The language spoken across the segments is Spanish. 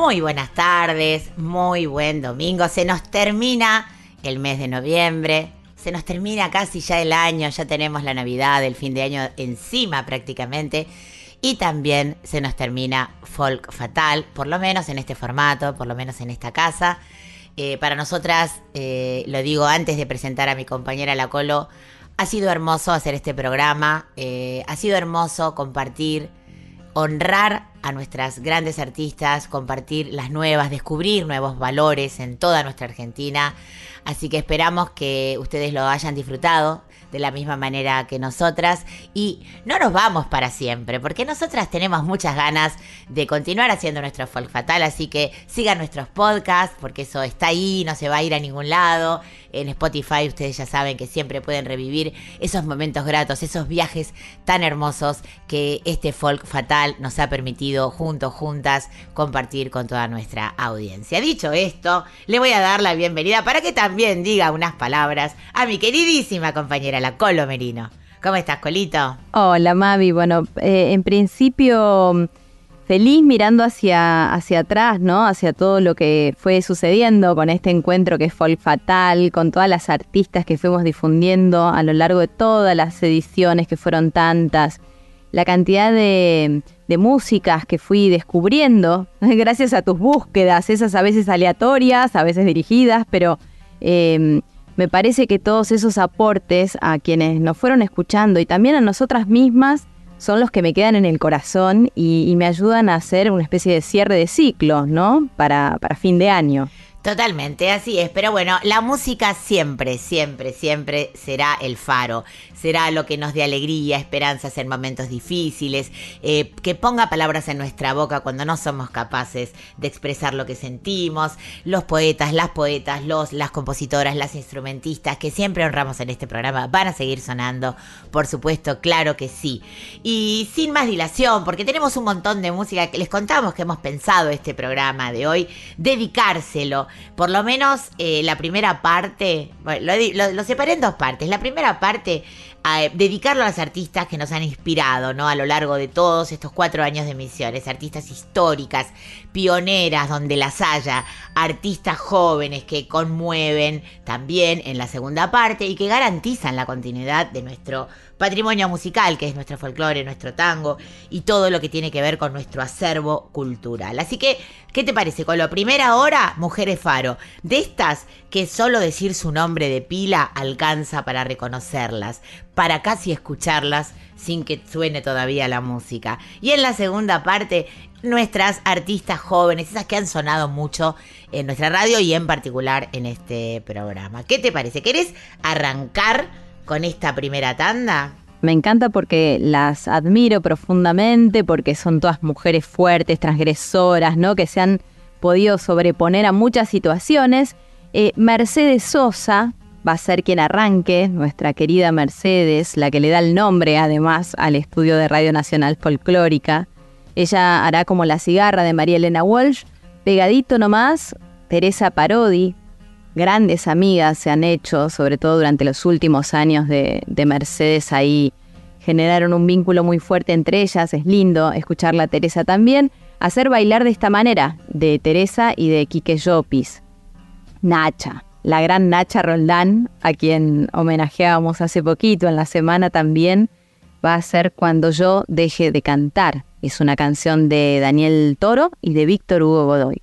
Muy buenas tardes, muy buen domingo. Se nos termina el mes de noviembre, se nos termina casi ya el año, ya tenemos la Navidad, el fin de año encima prácticamente. Y también se nos termina Folk Fatal, por lo menos en este formato, por lo menos en esta casa. Eh, para nosotras, eh, lo digo antes de presentar a mi compañera La Colo, ha sido hermoso hacer este programa, eh, ha sido hermoso compartir honrar a nuestras grandes artistas, compartir las nuevas, descubrir nuevos valores en toda nuestra Argentina. Así que esperamos que ustedes lo hayan disfrutado de la misma manera que nosotras y no nos vamos para siempre, porque nosotras tenemos muchas ganas de continuar haciendo nuestro folk fatal, así que sigan nuestros podcasts, porque eso está ahí, no se va a ir a ningún lado. En Spotify ustedes ya saben que siempre pueden revivir esos momentos gratos, esos viajes tan hermosos que este folk fatal nos ha permitido juntos, juntas, compartir con toda nuestra audiencia. Dicho esto, le voy a dar la bienvenida para que también diga unas palabras a mi queridísima compañera, la Colo Merino. ¿Cómo estás, Colito? Hola, Mavi. Bueno, eh, en principio feliz mirando hacia, hacia atrás, ¿no? Hacia todo lo que fue sucediendo con este encuentro que Folk Fatal, con todas las artistas que fuimos difundiendo a lo largo de todas las ediciones, que fueron tantas, la cantidad de, de músicas que fui descubriendo, gracias a tus búsquedas, esas a veces aleatorias, a veces dirigidas, pero... eh, me parece que todos esos aportes a quienes nos fueron escuchando y también a nosotras mismas son los que me quedan en el corazón y, y me ayudan a hacer una especie de cierre de ciclo, ¿no? Para, para fin de año. Totalmente, así es. Pero bueno, la música siempre, siempre, siempre será el faro. Será lo que nos dé alegría, esperanzas en momentos difíciles, eh, que ponga palabras en nuestra boca cuando no somos capaces de expresar lo que sentimos. Los poetas, las poetas, los, las compositoras, las instrumentistas que siempre honramos en este programa van a seguir sonando, por supuesto, claro que sí. Y sin más dilación, porque tenemos un montón de música que les contamos que hemos pensado este programa de hoy, dedicárselo por lo menos eh, la primera parte, bueno, lo, separé en dos partes. La primera parte, dedicarlo a las artistas que nos han inspirado, ¿no? A lo largo de todos estos cuatro años de misiones. Artistas históricas, pioneras donde las haya, artistas jóvenes que conmueven también en la segunda parte y que garantizan la continuidad de nuestro patrimonio musical, que es nuestro folclore, nuestro tango y todo lo que tiene que ver con nuestro acervo cultural. Así que, ¿qué te parece? Con la primera hora, Mujeres Faro. De estas que solo decir su nombre de pila alcanza para reconocerlas, para casi escucharlas sin que suene todavía la música. Y en la segunda parte, nuestras artistas jóvenes, esas que han sonado mucho en nuestra radio y en particular en este programa. ¿Qué te parece? ¿Querés arrancar con esta primera tanda? Me encanta porque las admiro profundamente, porque son todas mujeres fuertes, transgresoras, ¿no? Que se han podido sobreponer a muchas situaciones. Eh, Mercedes Sosa va a ser quien arranque, nuestra querida Mercedes, la que le da el nombre además al estudio de Radio Nacional Folclórica. Ella hará como la cigarra de María Elena Walsh, pegadito nomás, Teresa Parodi, grandes amigas se han hecho, sobre todo durante los últimos años de, de Mercedes ahí generaron un vínculo muy fuerte entre ellas, es lindo escucharla a Teresa también, hacer bailar de esta manera, de Teresa y de Quique Llopis. Nacha, la gran Nacha Roldán, a quien homenajeábamos hace poquito en la semana también, va a ser Cuando yo deje de cantar. Es una canción de Daniel Toro y de Víctor Hugo Godoy.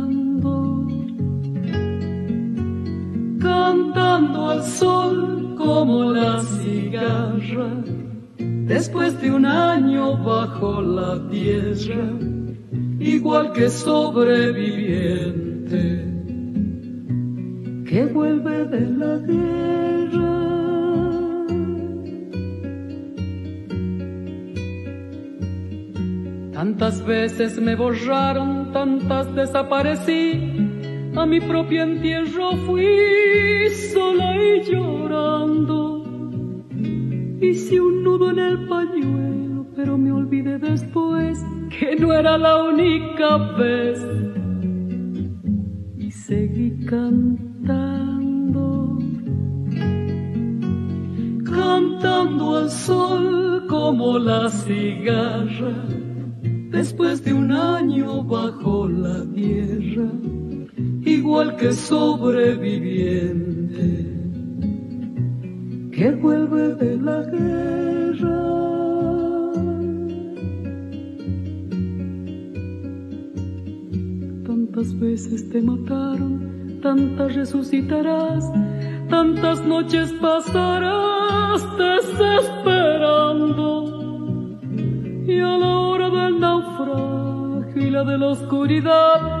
cantando al sol como la cigarra, después de un año bajo la tierra, igual que sobreviviente que vuelve de la guerra. Tantas veces me borraron, tantas desaparecí. A mi propio entierro fui sola y llorando. Hice un nudo en el pañuelo, pero me olvidé después que no era la única vez. Y seguí cantando, cantando al sol como la cigarra después de un año bajo la tierra, igual que sobreviviente que vuelve de la guerra. Tantas veces te mataron, tantas resucitarás, tantas noches pasarás desesperando. Y a la hora del naufragio y la de la oscuridad,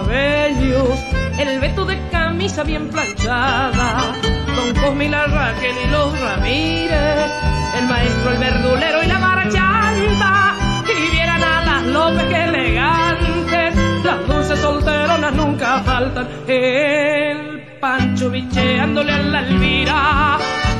Cabellos, el veto de camisa bien planchada. Don Cosme y la Raquel y los Ramírez, el maestro, el verdulero y la marchanta. Y vieran a las López que elegantes, las dulces solteronas nunca faltan. El Pancho bicheándole a la Elvira,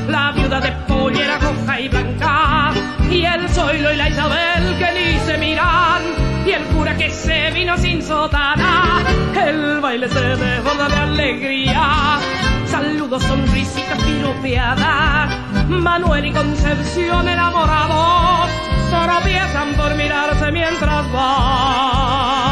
la viuda de pollera roja y blanca, y el Zoilo y la Isabel que ni se miran, y el cura que se vino sin sotana, el baile se desborda de alegría, saludos, sonrisitas piropeadas, Manuel y Concepción enamorados, tropiezan por mirarse mientras bailan.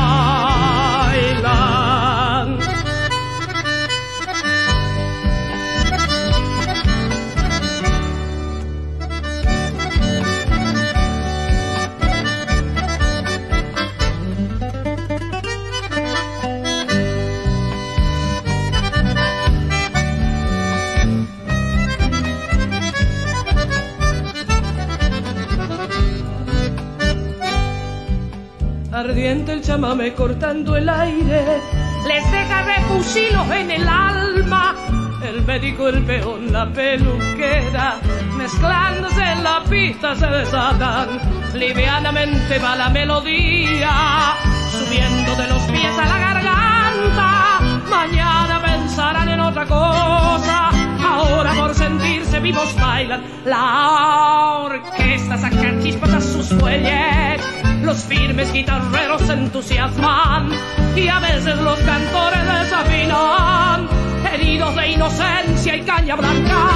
Ardiente el chamame cortando el aire, les deja refusilos en el alma. El médico, el peón, la peluquera, mezclándose en la pista se desatan. Livianamente va la melodía, subiendo de los pies a la garganta. Mañana pensarán en otra cosa, ahora por sentirse vivos bailan. La orquesta saca chispas a sus fuelles, los firmes guitarreros se entusiasman y a veces los cantores desafinan. Heridos de inocencia y caña blanca,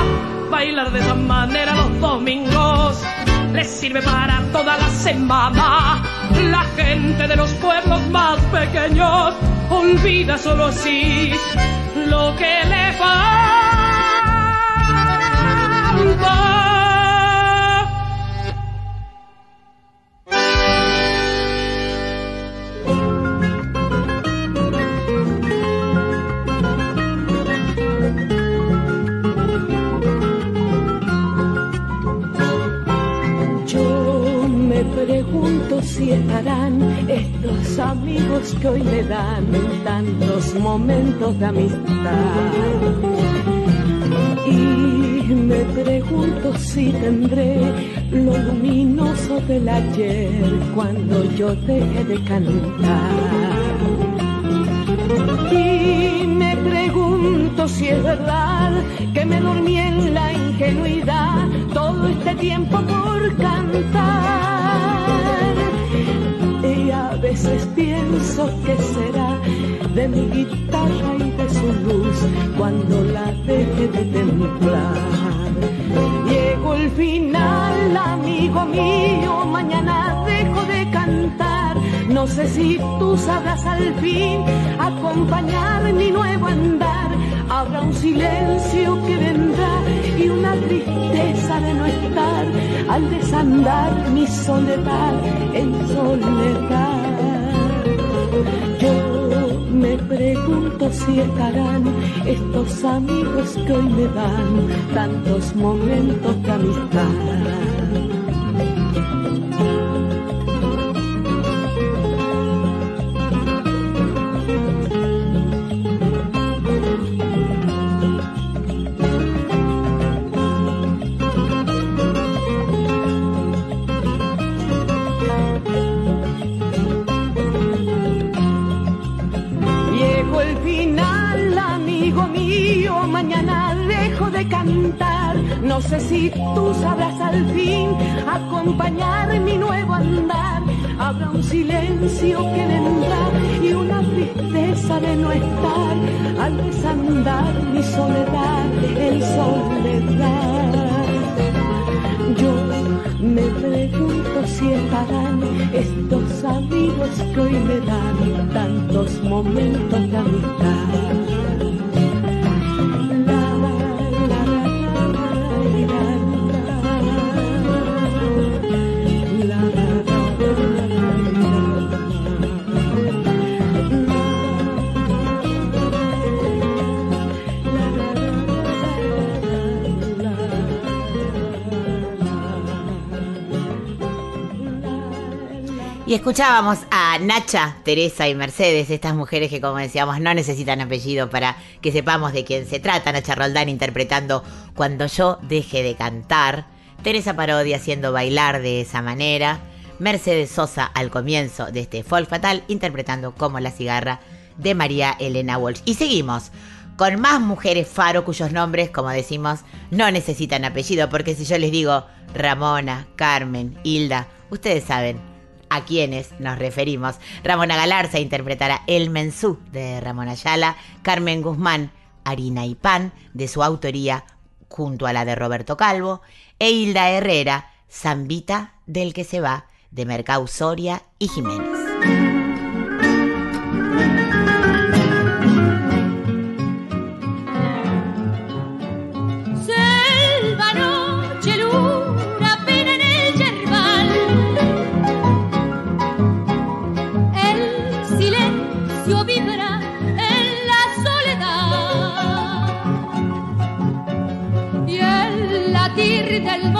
bailar de esa manera los domingos les sirve para toda la semana. La gente de los pueblos más pequeños olvida solo así lo que le falta. Yo me pregunto si estarán estos amigos que hoy me dan tantos momentos de amistad. Y me pregunto si tendré lo luminoso del ayer cuando yo deje de cantar. Y me pregunto si es verdad que me dormí en la ingenuidad todo este tiempo por cantar. Y a veces pienso que será de mi guitarra y de su luz cuando la deje de templar. Llegó el final, amigo mío, mañana dejo de cantar. No sé si tú sabrás al fin acompañar mi nuevo andar. Habrá un silencio que vendrá y una tristeza de no estar al desandar mi soledad en soledad. Me pregunto si estarán estos amigos que hoy me dan tantos momentos de amistad. Acompañar mi nuevo andar. Habrá un silencio que vendrá y una tristeza de no estar al desandar mi soledad en soledad. Yo me pregunto si estarán estos amigos que hoy me dan tantos momentos de amistad. Y escuchábamos a Nacha, Teresa y Mercedes, estas mujeres que como decíamos no necesitan apellido para que sepamos de quién se trata. Nacha Roldán interpretando Cuando yo deje de cantar. Teresa Parodi haciendo bailar de esa manera. Mercedes Sosa al comienzo de este folk fatal interpretando como la cigarra de María Elena Walsh. Y seguimos con más mujeres faro cuyos nombres, como decimos, no necesitan apellido, porque si yo les digo Ramona, Carmen, Hilda, ustedes saben a quiénes nos referimos. Ramona Galarza interpretará El Mensú de Ramona Ayala, Carmen Guzmán, Harina y Pan, de su autoría junto a la de Roberto Calvo, e Hilda Herrera, Zambita del que se va, de Mercau Soria y Jiménez. Del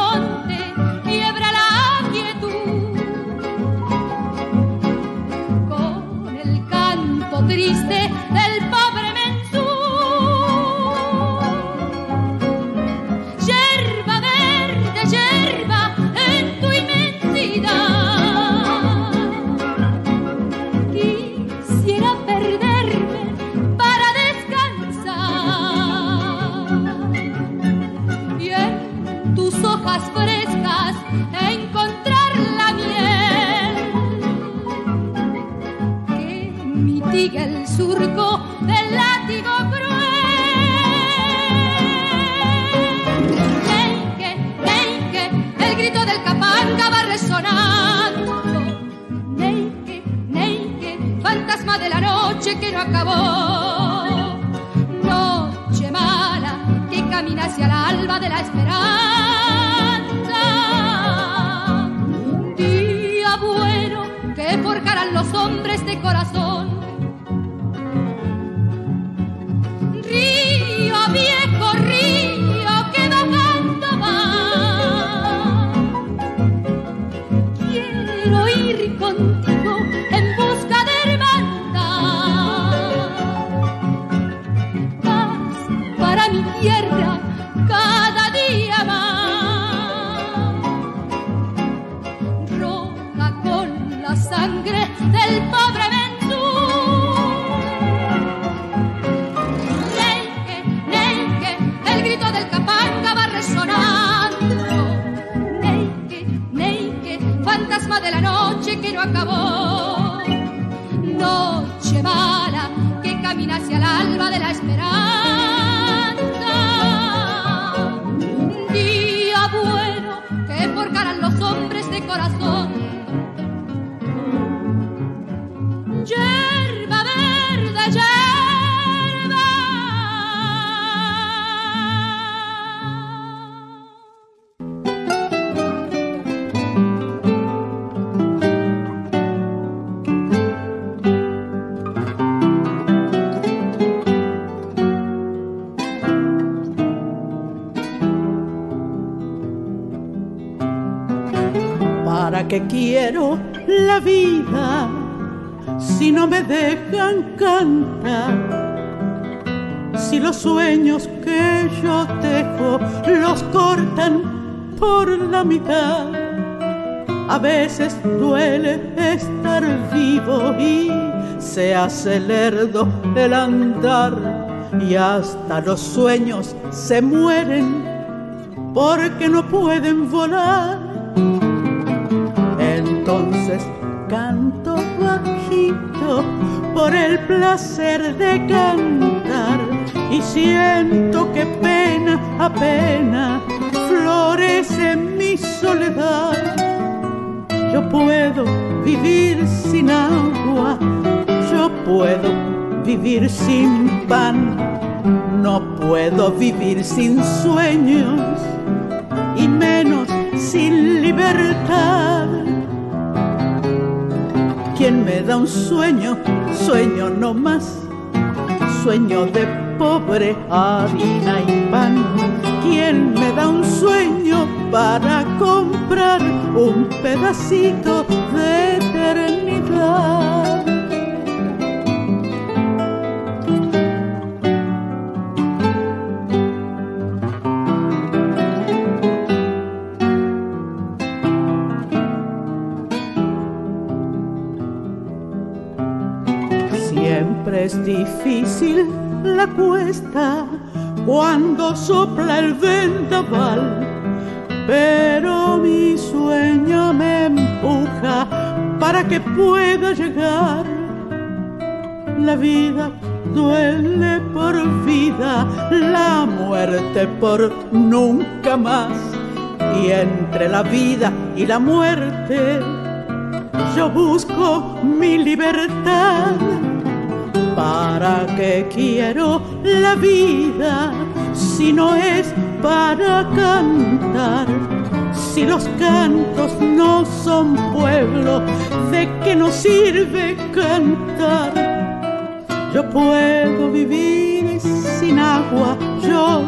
quiero la vida si no me dejan cantar? Si los sueños que yo dejo los cortan por la mitad. A veces duele estar vivo y se hace lerdo el andar y hasta los sueños se mueren porque no pueden volar. Entonces canto bajito por el placer de cantar y siento que pena a pena florece mi soledad. Yo puedo vivir sin agua, yo puedo vivir sin pan, no puedo vivir sin sueños y menos sin libertad. ¿Quién me da un sueño? Sueño no más, sueño de pobre harina y pan. ¿Quién me da un sueño para comprar un pedacito de eternidad? Difícil la cuesta cuando sopla el vendaval, pero mi sueño me empuja para que pueda llegar. La vida duele por vida, la muerte por nunca más. Y entre la vida y la muerte yo busco mi libertad. ¿Para qué quiero la vida si no es para cantar? Si los cantos no son pueblo, ¿de qué nos sirve cantar? Yo puedo vivir sin agua, yo,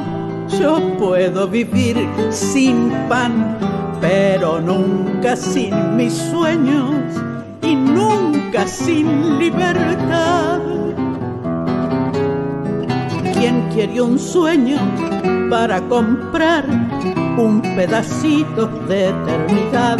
yo puedo vivir sin pan, pero nunca sin mis sueños y nunca sin libertad. ¿Quién quiere un sueño para comprar un pedacito de eternidad?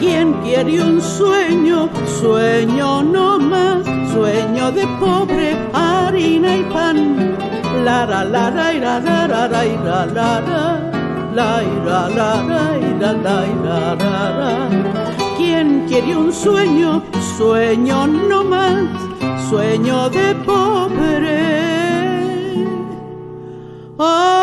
¿Quién quiere un sueño? Sueño no más, sueño de pobre harina y pan. La la la la la la la la la la la la la la la ¿Quién quiere un sueño? Sueño no más, sueño de pobre Oh.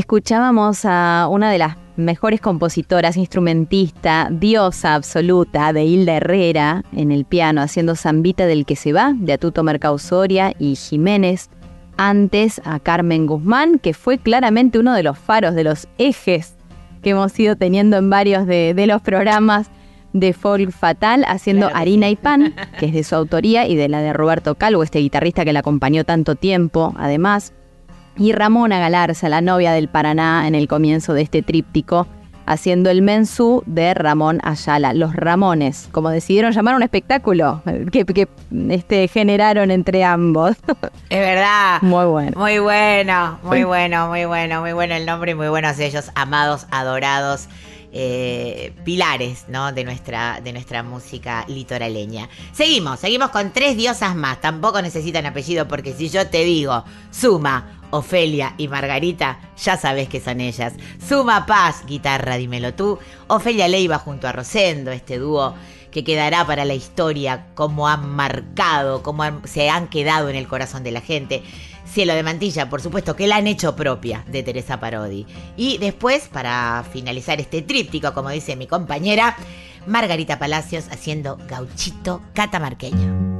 Escuchábamos a una de las mejores compositoras, instrumentista, diosa absoluta de Hilda Herrera en el piano, haciendo Zambita del que se va, de Atuto Mercausoria y Jiménez. Antes a Carmen Guzmán, que fue claramente uno de los faros, de los ejes que hemos ido teniendo en varios de, los programas de Folk Fatal, haciendo Harina y Pan, que es de su autoría, y de la de Roberto Calvo, este guitarrista que la acompañó tanto tiempo, además y Ramona Galarza, la novia del Paraná, en el comienzo de este tríptico, haciendo el mensú de Ramón Ayala. Los Ramones, como decidieron llamar un espectáculo que, que este, generaron entre ambos. Es verdad. Muy bueno. Muy bueno, muy bueno, muy bueno, muy bueno el nombre y muy buenos ellos, amados, adorados. Eh, pilares ¿no? de, nuestra, de nuestra música litoraleña. Seguimos, seguimos con tres diosas más. Tampoco necesitan apellido porque si yo te digo Suma, Ofelia y Margarita, ya sabes que son ellas. Suma Paz, guitarra, dímelo tú. Ofelia Leiva junto a Rosendo, este dúo que quedará para la historia, como han marcado, como se han quedado en el corazón de la gente. Cielo de Mantilla, por supuesto, que la han hecho propia de Teresa Parodi. Y después, para finalizar este tríptico, como dice mi compañera, Margarita Palacios haciendo gauchito catamarqueño.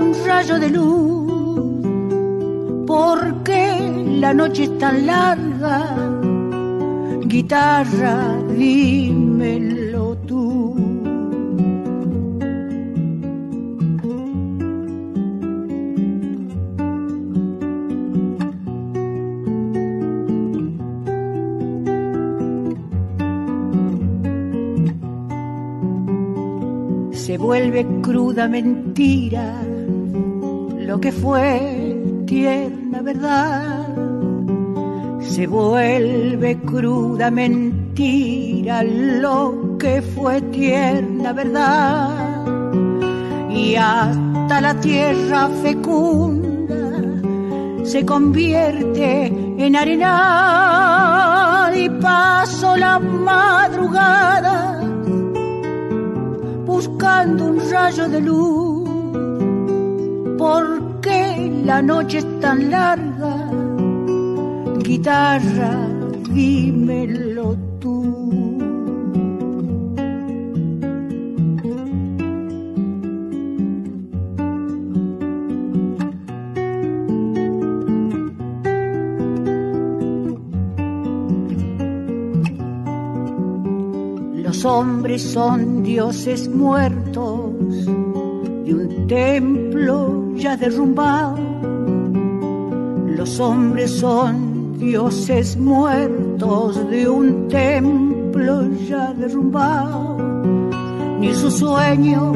un rayo de luz. Porque la noche es tan larga? Guitarra, dímelo cruda mentira lo que fue tierna verdad. Se vuelve cruda mentira lo que fue tierna verdad. Y hasta la tierra fecunda se convierte en arena y paso la madrugada un rayo de luz, porque la noche es tan larga, guitarra, dímelo Los hombres son dioses muertos templo ya derrumbado. Los hombres son dioses muertos de un templo ya derrumbado. Ni su sueño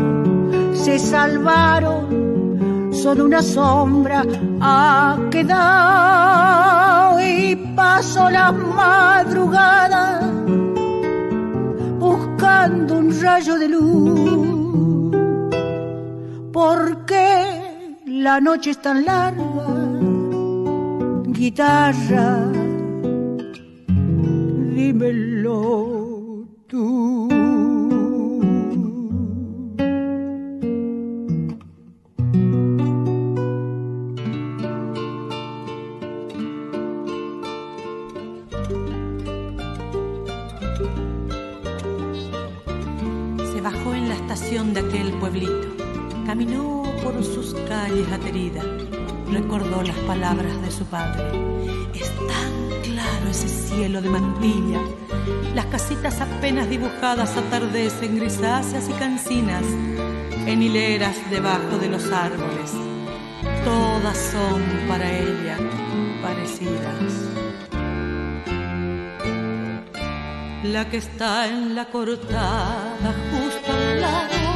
se salvaron, solo una sombra ha quedado y pasó la madrugada buscando un rayo de luz. Porque la noche es tan larga, guitarra, dímelo tú. Palabras de su padre. Es tan claro ese cielo de mantilla, las casitas apenas dibujadas atardecen grisáceas y cancinas en hileras debajo de los árboles. Todas son para ella parecidas. La que está en la cortada justo al lado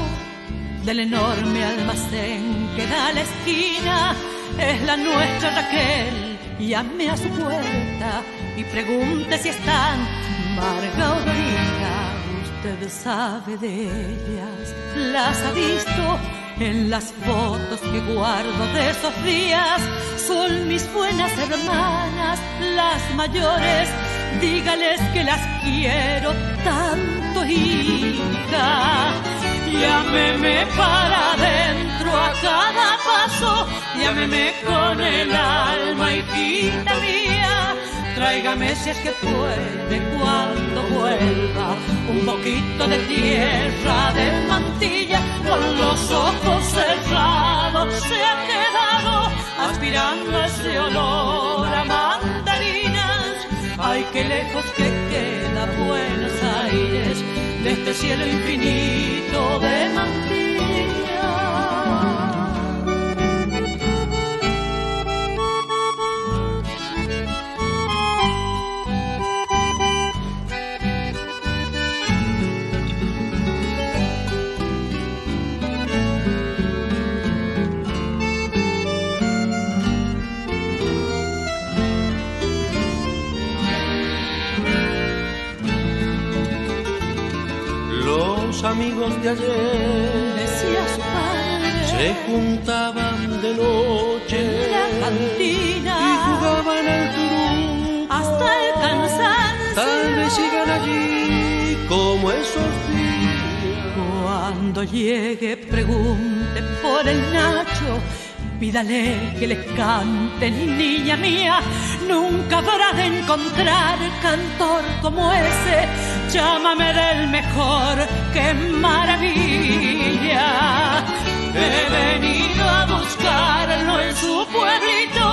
del enorme almacén que da a la esquina es la nuestra Raquel. Llame a su puerta y pregunte si están Marga o Usted sabe de ellas, las ha visto en las fotos que guardo de esos días. Son mis buenas hermanas, las mayores. Dígales que las quiero tanto, hija. Llámeme para adentro a cada llámeme con el alma, hijita mía Tráigame si es que puede cuando vuelva un poquito de tierra de mantilla con los ojos cerrados se ha quedado aspirando ese olor a mandarinas. Ay, qué lejos que queda Buenos Aires de este cielo infinito de mantilla. Amigos de ayer, decía su padre, se juntaban de noche en la cantina y jugaban al turú hasta el cansancio. Tal vez sigan allí como esos días. Cuando llegue, pregunte por el Nacho Pídale que le cante, niña mía, nunca habrá de encontrar cantor como ese. Llámame del mejor, qué maravilla. He venido a buscarlo en su pueblito,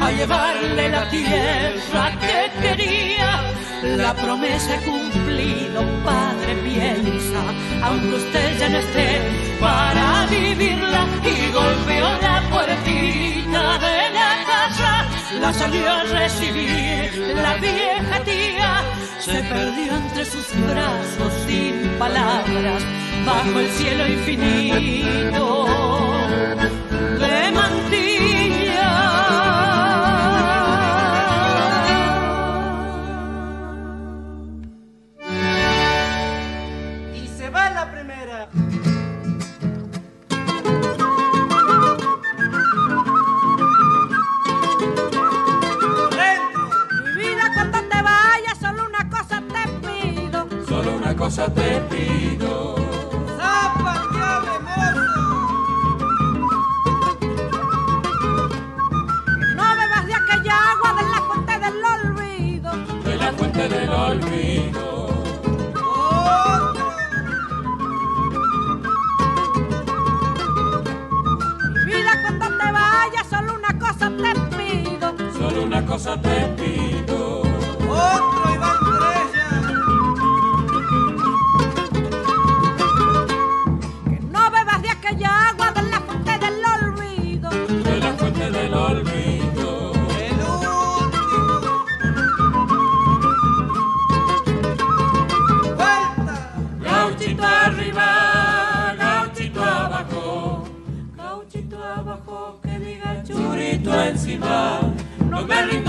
a llevarle la tierra que quería. La promesa he cumplido, padre, piensa, aunque usted ya no esté para vivirla y golpeó la puertita de la casa, la salió a recibir la vieja tía, se perdió entre sus brazos sin palabras, bajo el cielo infinito de mantilla. Cosa te pido. No bebas de aquella agua de la fuente del olvido. De la fuente del olvido. Otro. Vida cuando te vayas, solo una cosa te pido. Solo una cosa te pido. Otro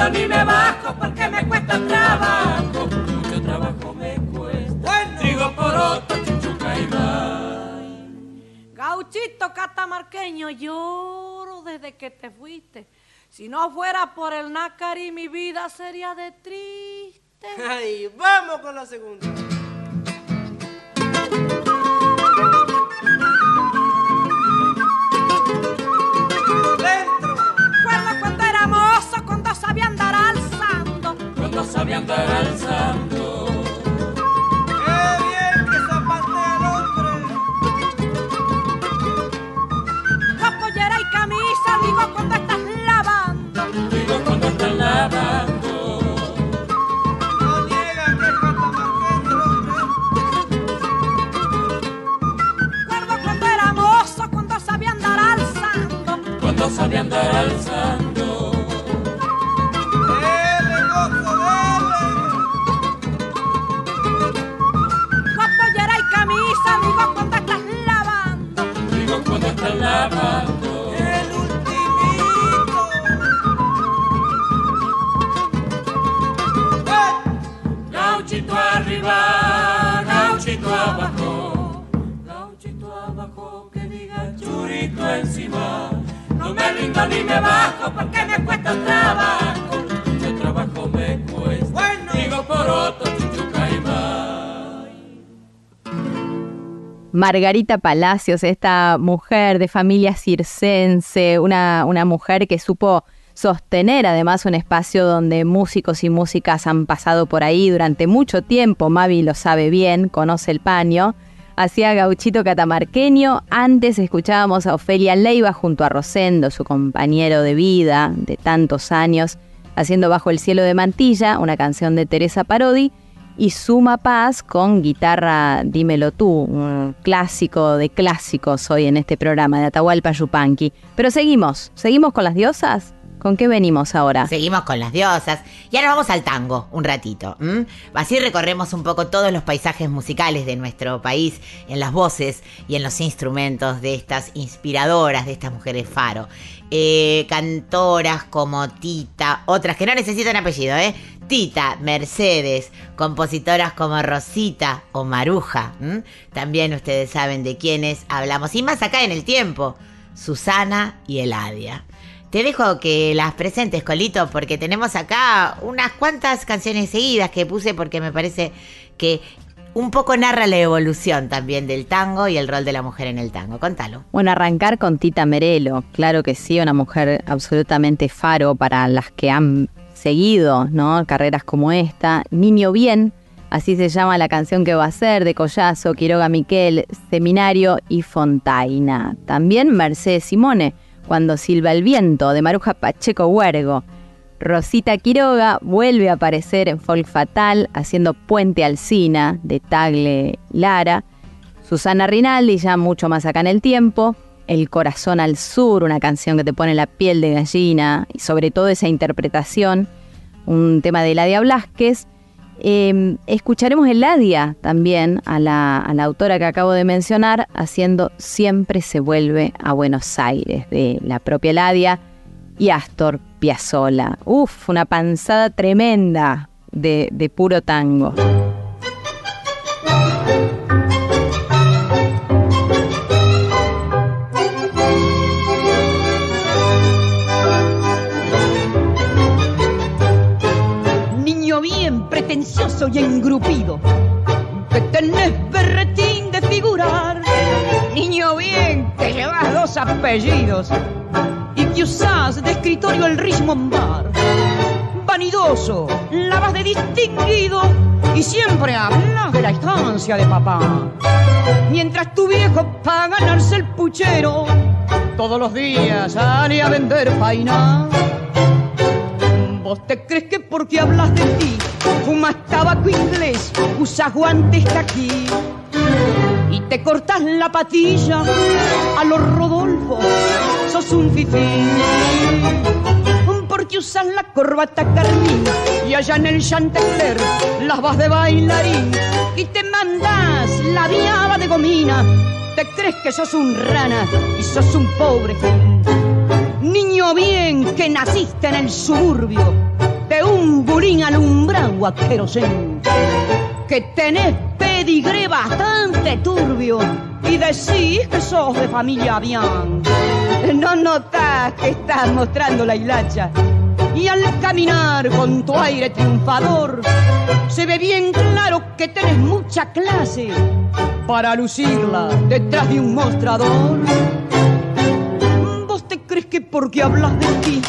Ni me bajo porque me cuesta trabajo. Mucho trabajo me cuesta. Bueno. Digo por otro chuchuca y. Gauchito catamarqueño, lloro desde que te fuiste. Si no fuera por el nácari, mi vida sería de triste. Ay, vamos con la segunda. La pollera y camisa, digo cuando estás lavando. Digo cuando están lavando. No niega que catamarqueño el hombre. Recuerdo cuando era mozo, cuando sabía andar alzando. Cuando sabía andar alzando. Ni me bajo porque me cuesta trabajo, mucho trabajo me cuesta. Digo por otro. Margarita Palacios, esta mujer de familia circense, una, una mujer que supo sostener además un espacio donde músicos y músicas han pasado por ahí durante mucho tiempo. Mavi lo sabe bien, conoce el paño. Hacía gauchito catamarqueño. Antes escuchábamos a Ofelia Leiva junto a Rosendo, su compañero de vida de tantos años, haciendo Bajo el cielo de Mantilla, una canción de Teresa Parodi y Suma Paz con guitarra Dímelo tú, un clásico de clásicos hoy en este programa de Atahualpa Yupanqui. Pero seguimos, seguimos con las diosas. ¿Con qué venimos ahora? Seguimos con las diosas y ahora vamos al tango un ratito. Así recorremos un poco todos los paisajes musicales de nuestro país en las voces y en los instrumentos de estas inspiradoras, de estas mujeres faro. Eh, cantoras como Tita, otras que no necesitan apellido, ¿eh? Tita, Mercedes, compositoras como Rosita o Maruja. También ustedes saben de quiénes hablamos. Y más acá en el tiempo, Susana y Eladia. Te dejo que las presentes, Colito, porque tenemos acá unas cuantas canciones seguidas que puse porque me parece que un poco narra la evolución también del tango y el rol de la mujer en el tango. Contalo. Bueno, arrancar con Tita Merelo, claro que sí, una mujer absolutamente faro para las que han seguido, ¿no? Carreras como esta. Niño Bien, así se llama la canción que va a ser, de Collazo, Quiroga Miquel, Seminario y Fontaina. También Mercedes Simone, cuando silba el viento, de Maruja Pacheco Huergo. Rosita Quiroga vuelve a aparecer en Folk Fatal haciendo Puente Alcina de Tagle Lara. Susana Rinaldi, ya mucho más acá en el tiempo. El Corazón al Sur, una canción que te pone la piel de gallina y sobre todo esa interpretación, un tema de Ladia Blasquez. Eh, escucharemos el Ladia también a la, a la, autora que acabo de mencionar haciendo Siempre se vuelve a Buenos Aires de la propia Ladia y Astor Piazzolla. Uf, una panzada tremenda de puro tango. Pretencioso y engrupido, que tenés berretín de figurar. Niño bien, que llevas dos apellidos y que usás de escritorio el Richmond Bar. Vanidoso, la vas de distinguido y siempre hablas de la estancia de papá. Mientras tu viejo para ganarse el puchero, todos los días sale a vender faina. ¿Vos te crees que porque hablas de ti fumas tabaco inglés, usas guantes aquí y te cortas la patilla a los Rodolfo? Sos un fifí porque usas la corbata carmín y allá en el Chantecler las vas de bailarín y te mandas la viaba de gomina. Te crees que sos un rana y sos un pobre Niño bien que naciste en el suburbio de un burín alumbrado a querosén, que tenés pedigré bastante turbio y decís que sos de familia bien. No notas que estás mostrando la hilacha y al caminar con tu aire triunfador se ve bien claro que tenés mucha clase para lucirla detrás de un mostrador crees que porque hablas de ti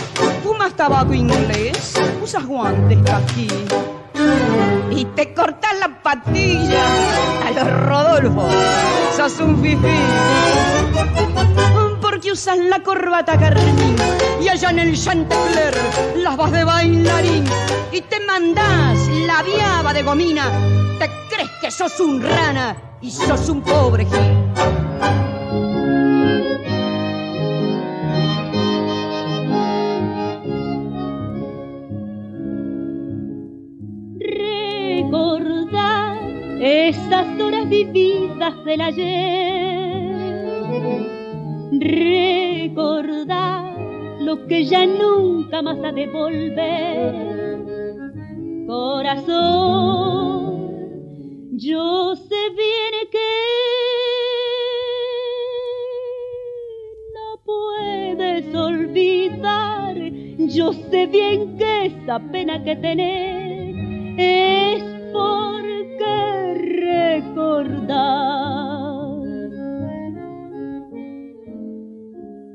fumas tabaco inglés, usas guantes aquí y te cortas la patilla a los Rodolfo? Sos un fifí porque usas la corbata carmín y allá en el Chantecler las vas de bailarín y te mandas la viaba de gomina. Te crees que sos un rana y sos un pobre gil. Esas horas vividas del ayer. Recordar lo que ya nunca más ha de volver. Corazón, Yo sé bien que no puedes olvidar. Yo sé bien que esa pena que tenés es porque recordar.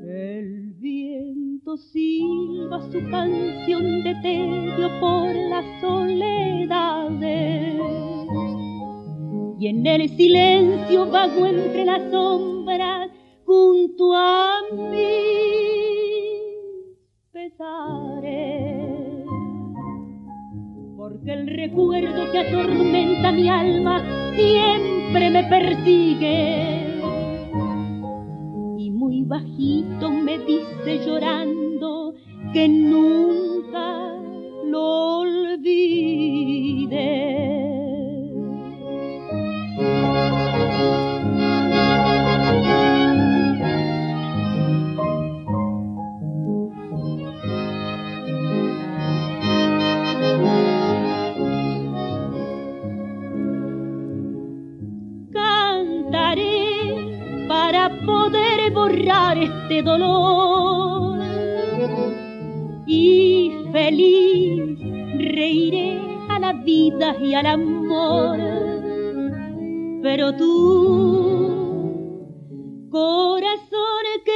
El viento silba su canción de tedio por las soledades y en el silencio vago entre las sombras junto a mis pesares. El recuerdo que atormenta mi alma siempre me persigue. Y muy bajito me dice llorando que nunca lo olvide. Borrar este dolor. Y feliz reiré a la vida y al amor. Pero tú, corazón que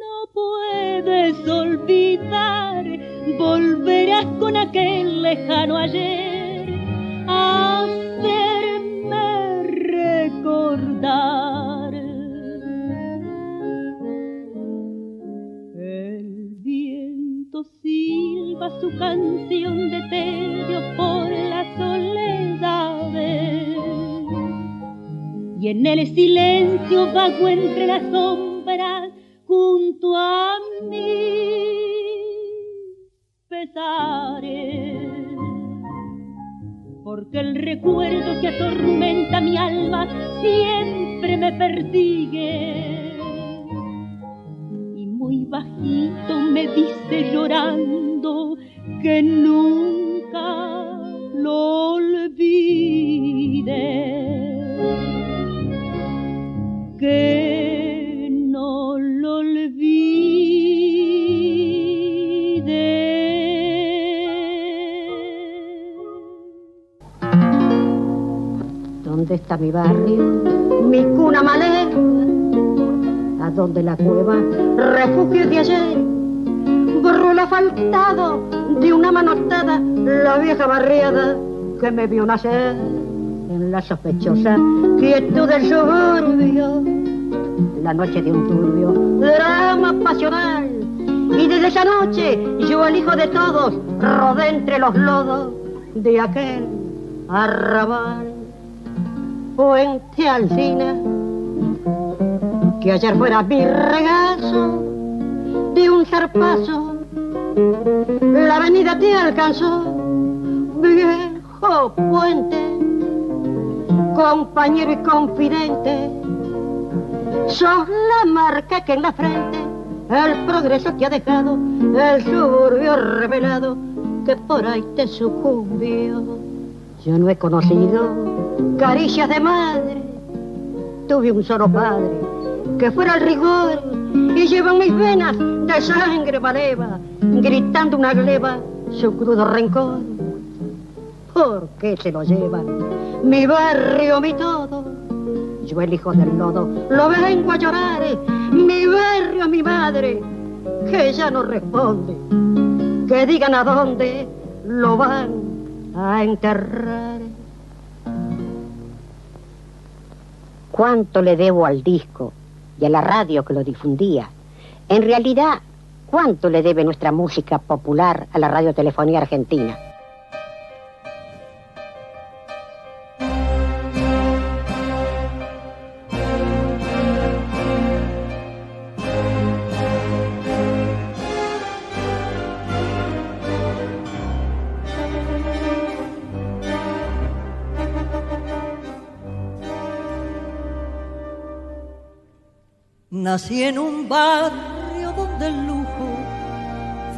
no puedes olvidar, volverás con aquel lejano ayer. a su canción de tedio por las soledades y en el silencio vago entre las sombras junto a mis pesares porque el recuerdo que atormenta mi alma siempre me persigue. Y muy bajito me dice llorando que nunca lo olvide que no lo olvide. ¿Dónde está mi barrio? Mi cuna maleta. ¿A dónde la cueva? Refugio de ayer. Borró el asfaltado de una manotada la vieja barriada que me vio nacer en la sospechosa quietud del suburbio. La noche de un turbio drama pasional. Y desde esa noche yo, el hijo de todos, rodé entre los lodos de aquel arrabal. Puente Alcina, que ayer fuera mi regazo de un zarpazo. La avenida te alcanzó, viejo puente, compañero y confidente. Sos la marca que en la frente el progreso que ha dejado el suburbio revelado que por ahí te sucumbió. Yo no he conocido caricias de madre, tuve un solo padre que fuera el rigor y lleva mis venas de sangre valeva, gritando una gleba su crudo rencor. ¿Por qué se lo llevan? Mi barrio, mi todo. Yo el hijo del lodo, lo vengo a llorar. Mi barrio, mi madre, que ya no responde. Que digan a dónde lo van a enterrar. ¿Cuánto le debo al disco y a la radio que lo difundía? En realidad, ¿cuánto le debe nuestra música popular a la radiotelefonía argentina? Nací en un barrio donde el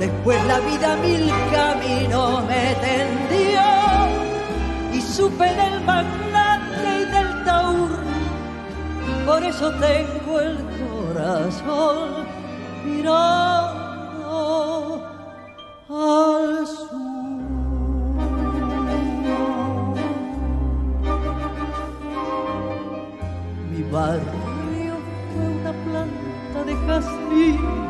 Después la vida mil caminos me tendió y supe del magnate y del taur. Por eso tengo el corazón mirando al sur. Mi barrio fue una planta de jazmín,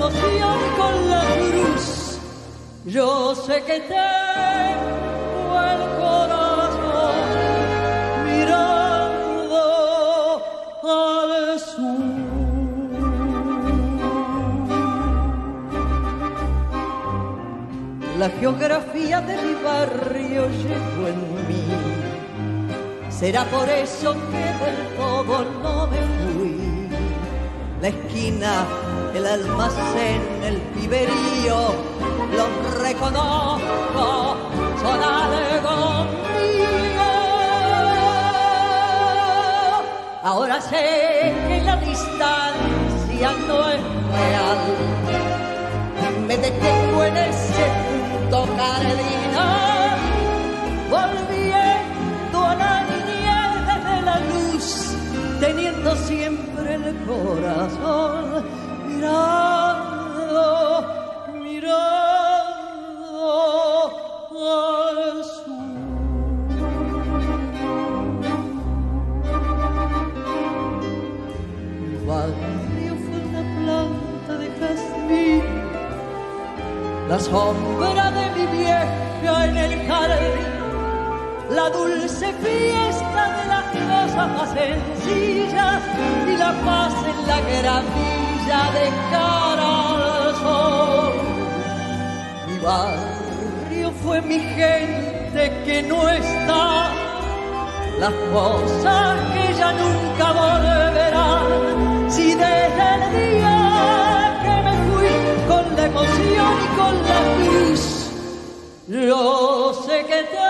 con la cruz, yo sé que tengo el corazón mirando al sur. La geografía de mi barrio llevo en mí. Será por eso que del todo no me fui. La esquina, el almacén, el piberío, los reconozco, son algo mío. Ahora sé que la distancia no es real. Me detengo en ese punto cardinal, volviendo a la desde la luz, teniendo siempre el corazón mirando, mirando al sur. barrio fue una planta de jazmín, la sombra de mi vieja en el jardín, la dulce fiesta de las cosas más sencillas y la paz en la gramilla de cara al sol. Mi barrio fue mi gente que no está, las cosas que ya nunca volverán. Si desde el día que me fui con la emoción y con la cruz, yo sé que tengo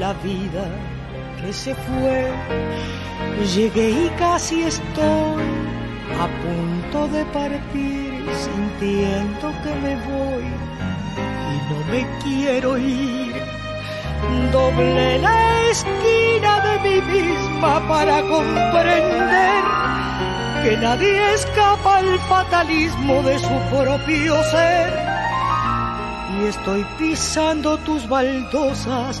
la vida que se fue. Llegué y casi estoy a punto de partir, sintiendo que me voy y no me quiero ir. Doblé la esquina de mí misma para comprender que nadie escapa al fatalismo de su propio ser. Y estoy pisando tus baldosas,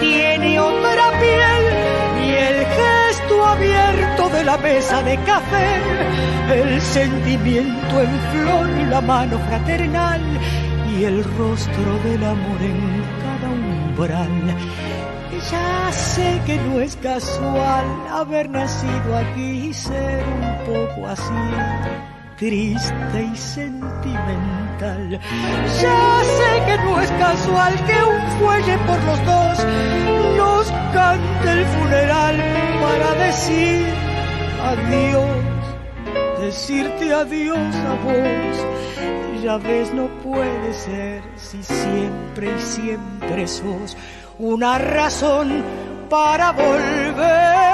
tiene otra piel y el gesto abierto de la mesa de café, el sentimiento en flor, la mano fraternal y el rostro del amor en cada umbral. Ya sé que no es casual haber nacido aquí y ser un poco así, triste y sentimental. Ya sé que no es casual que un fuelle por los dos nos cante el funeral para decir adiós, decirte adiós a vos. Ya ves, no puede ser si siempre y siempre sos una razón para volver.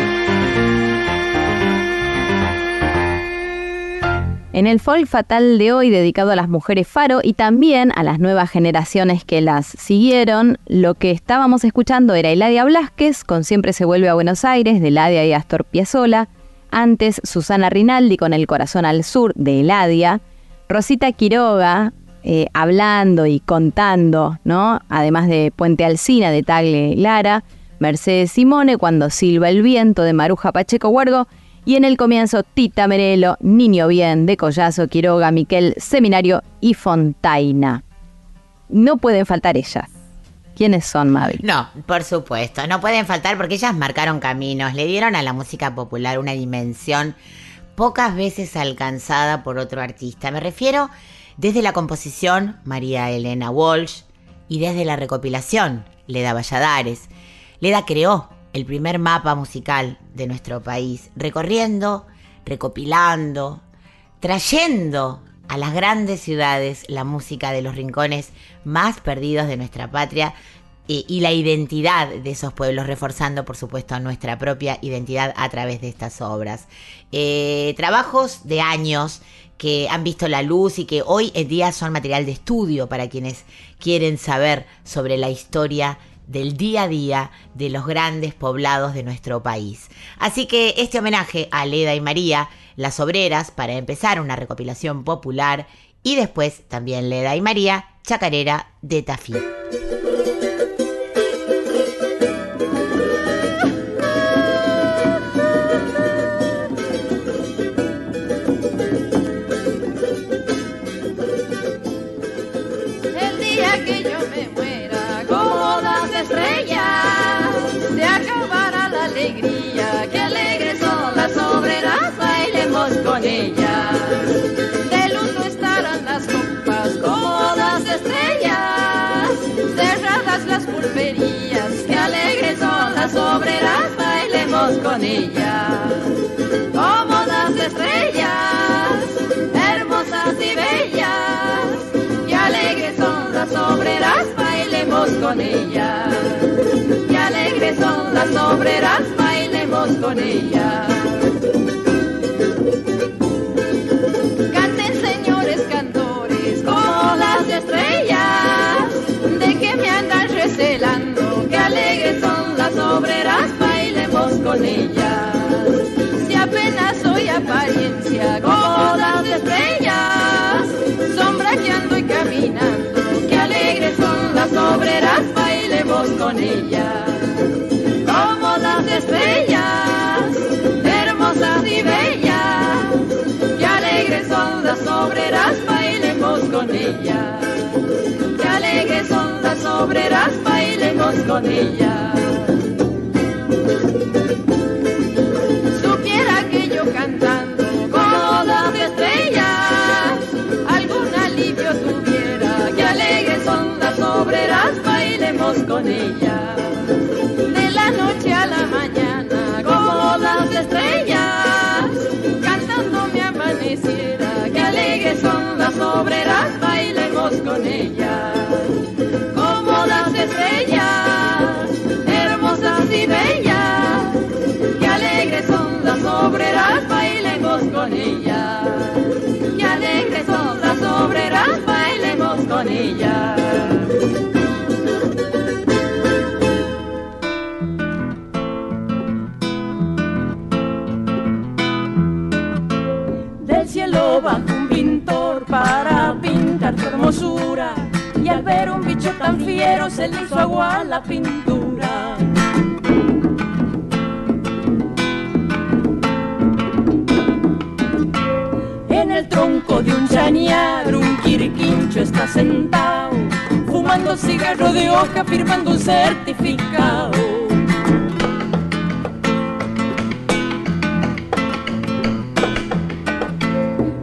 En el folk fatal de hoy, dedicado a las mujeres faro y también a las nuevas generaciones que las siguieron, lo que estábamos escuchando era Eladia Blasquez con Siempre se vuelve a Buenos Aires, de Eladia y Astor Piazzolla. Antes, Susana Rinaldi con El corazón al sur, de Eladia. Rosita Quiroga, eh, hablando y contando, ¿no? Además de Puente Alcina, de Tagle Lara. Mercedes Simone, Cuando silba el viento, de Maruja Pacheco Huergo. Y en el comienzo, Tita Merelo, Niño Bien, de Collazo, Quiroga, Miquel, Seminario y Fontaina. No pueden faltar ellas. ¿Quiénes son, Mavi? No, por supuesto, no pueden faltar porque ellas marcaron caminos, le dieron a la música popular una dimensión pocas veces alcanzada por otro artista. Me refiero desde la composición, María Elena Walsh, y desde la recopilación, Leda Valladares. Leda creó el primer mapa musical de nuestro país, recorriendo, recopilando, trayendo a las grandes ciudades la música de los rincones más perdidos de nuestra patria eh, y la identidad de esos pueblos, reforzando por supuesto nuestra propia identidad a través de estas obras. Eh, trabajos de años que han visto la luz y que hoy en día son material de estudio para quienes quieren saber sobre la historia del día a día de los grandes poblados de nuestro país. Así que este homenaje a Leda y María, las obreras, para empezar una recopilación popular y después también Leda y María, chacarera de Tafí. Bailemos con ellas. Como las estrellas, hermosas y bellas, y alegres son las obreras, bailemos con ellas. Y alegres son las obreras, bailemos con ellas. Apariencia, como las estrellas, sombra que ando y caminando, que alegres son las obreras, bailemos con ellas. Como las estrellas, hermosas y bellas, que alegres son las obreras, bailemos con ellas. Que alegres son las obreras, bailemos con ellas. con ella. De la noche a la mañana, como las estrellas, cantando mi amaneciera, que alegres son las obreras, bailemos con ellas. Como las estrellas, hermosas y bellas, que alegres son las obreras, bailemos con ellas. Que alegres son las obreras, bailemos con ellas. Fiero se le hizo agua la pintura. En el tronco de un chañar un quirquincho está sentado, fumando cigarro de hoja, firmando un certificado.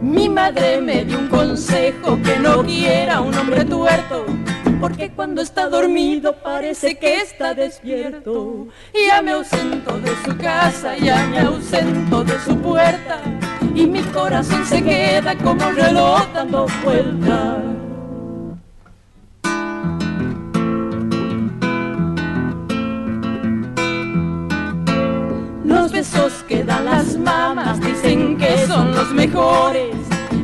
Mi madre me dio un consejo que no quiera un hombre tuerto, porque cuando está dormido parece que está despierto. Ya me ausento de su casa, ya me ausento de su puerta, y mi corazón se queda como reloj dando vueltas. Los besos que dan las mamás dicen que son los mejores.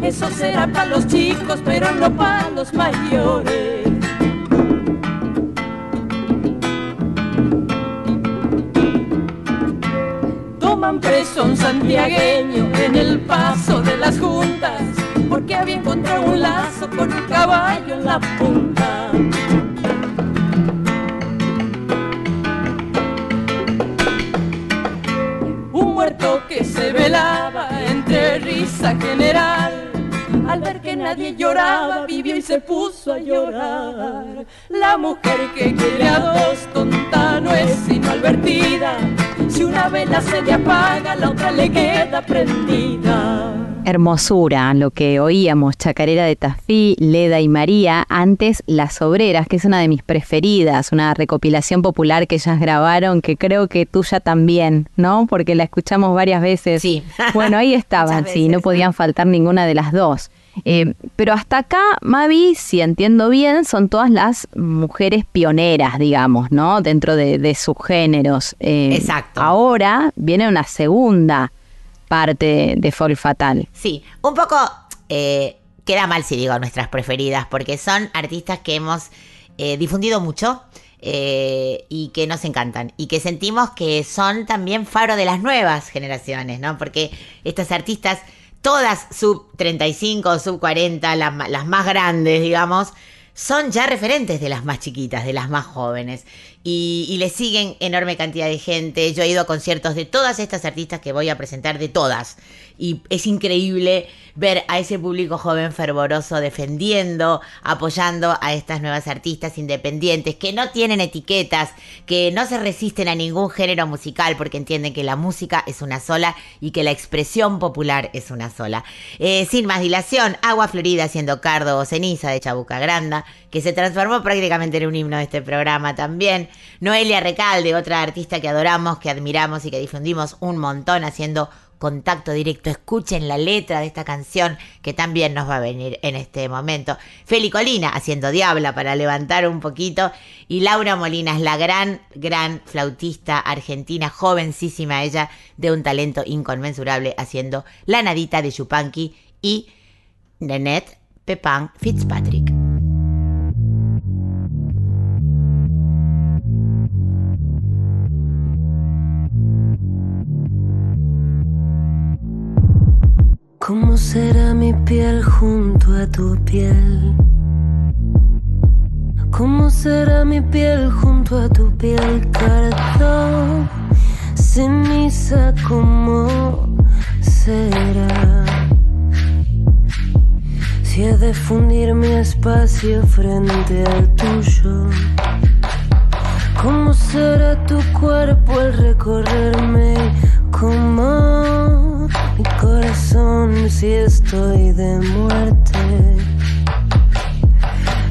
Eso será para los chicos, pero no para los mayores. Toman preso un santiagueño en el paso de las juntas, porque había encontrado un lazo con un caballo en la punta. un muerto que se velaba entre risa general. Al ver que nadie lloraba, vivió y se puso a llorar. La mujer que quiere a dos, tonta no es sino advertida. Si una vela se le apaga, la otra le queda prendida. Hermosura, lo que oíamos, Chacarera de Tafí, Leda y María, antes Las Obreras, que es una de mis preferidas, una recopilación popular que ellas grabaron, que creo que tuya también, ¿no? Porque la escuchamos varias veces. Sí. Bueno, ahí estaban, sí, no podían faltar ninguna de las dos. Eh, pero hasta acá, Mavi, si entiendo bien, son todas las mujeres pioneras, digamos, ¿no? Dentro de, de sus géneros. Eh, Exacto. Ahora viene una segunda parte de Folk Fatal. Sí, un poco eh, queda mal si digo nuestras preferidas, porque son artistas que hemos difundido mucho eh, y que nos encantan y que sentimos que son también faro de las nuevas generaciones, ¿no? Porque estas artistas, todas sub 35, sub 40, las, las más grandes, digamos, son ya referentes de las más chiquitas, de las más jóvenes. Y, y le siguen enorme cantidad de gente. Yo he ido a conciertos de todas estas artistas que voy a presentar, de todas. Y es increíble ver a ese público joven fervoroso defendiendo, apoyando a estas nuevas artistas independientes que no tienen etiquetas, que no se resisten a ningún género musical porque entienden que la música es una sola y que la expresión popular es una sola. Eh, sin más dilación, Agua Florida haciendo cardo o ceniza de Chabuca Granda, que se transformó prácticamente en un himno de este programa también. Noelia Recalde, otra artista que adoramos, que admiramos y que difundimos un montón haciendo contacto directo. Escuchen la letra de esta canción que también nos va a venir en este momento. Feli Colina haciendo Diabla para levantar un poquito. Y Laura Molina es la gran, gran flautista argentina, jovencísima ella, de un talento inconmensurable, haciendo La Nadita de Chupanqui y Nenette Pepin Fitzpatrick. ¿Cómo será mi piel junto a tu piel? ¿Cómo será mi piel junto a tu piel? Cartón, ceniza, ¿cómo será? Si he de fundir mi espacio frente al tuyo. ¿Cómo será tu cuerpo al recorrerme? ¿Cómo mi corazón si estoy de muerte?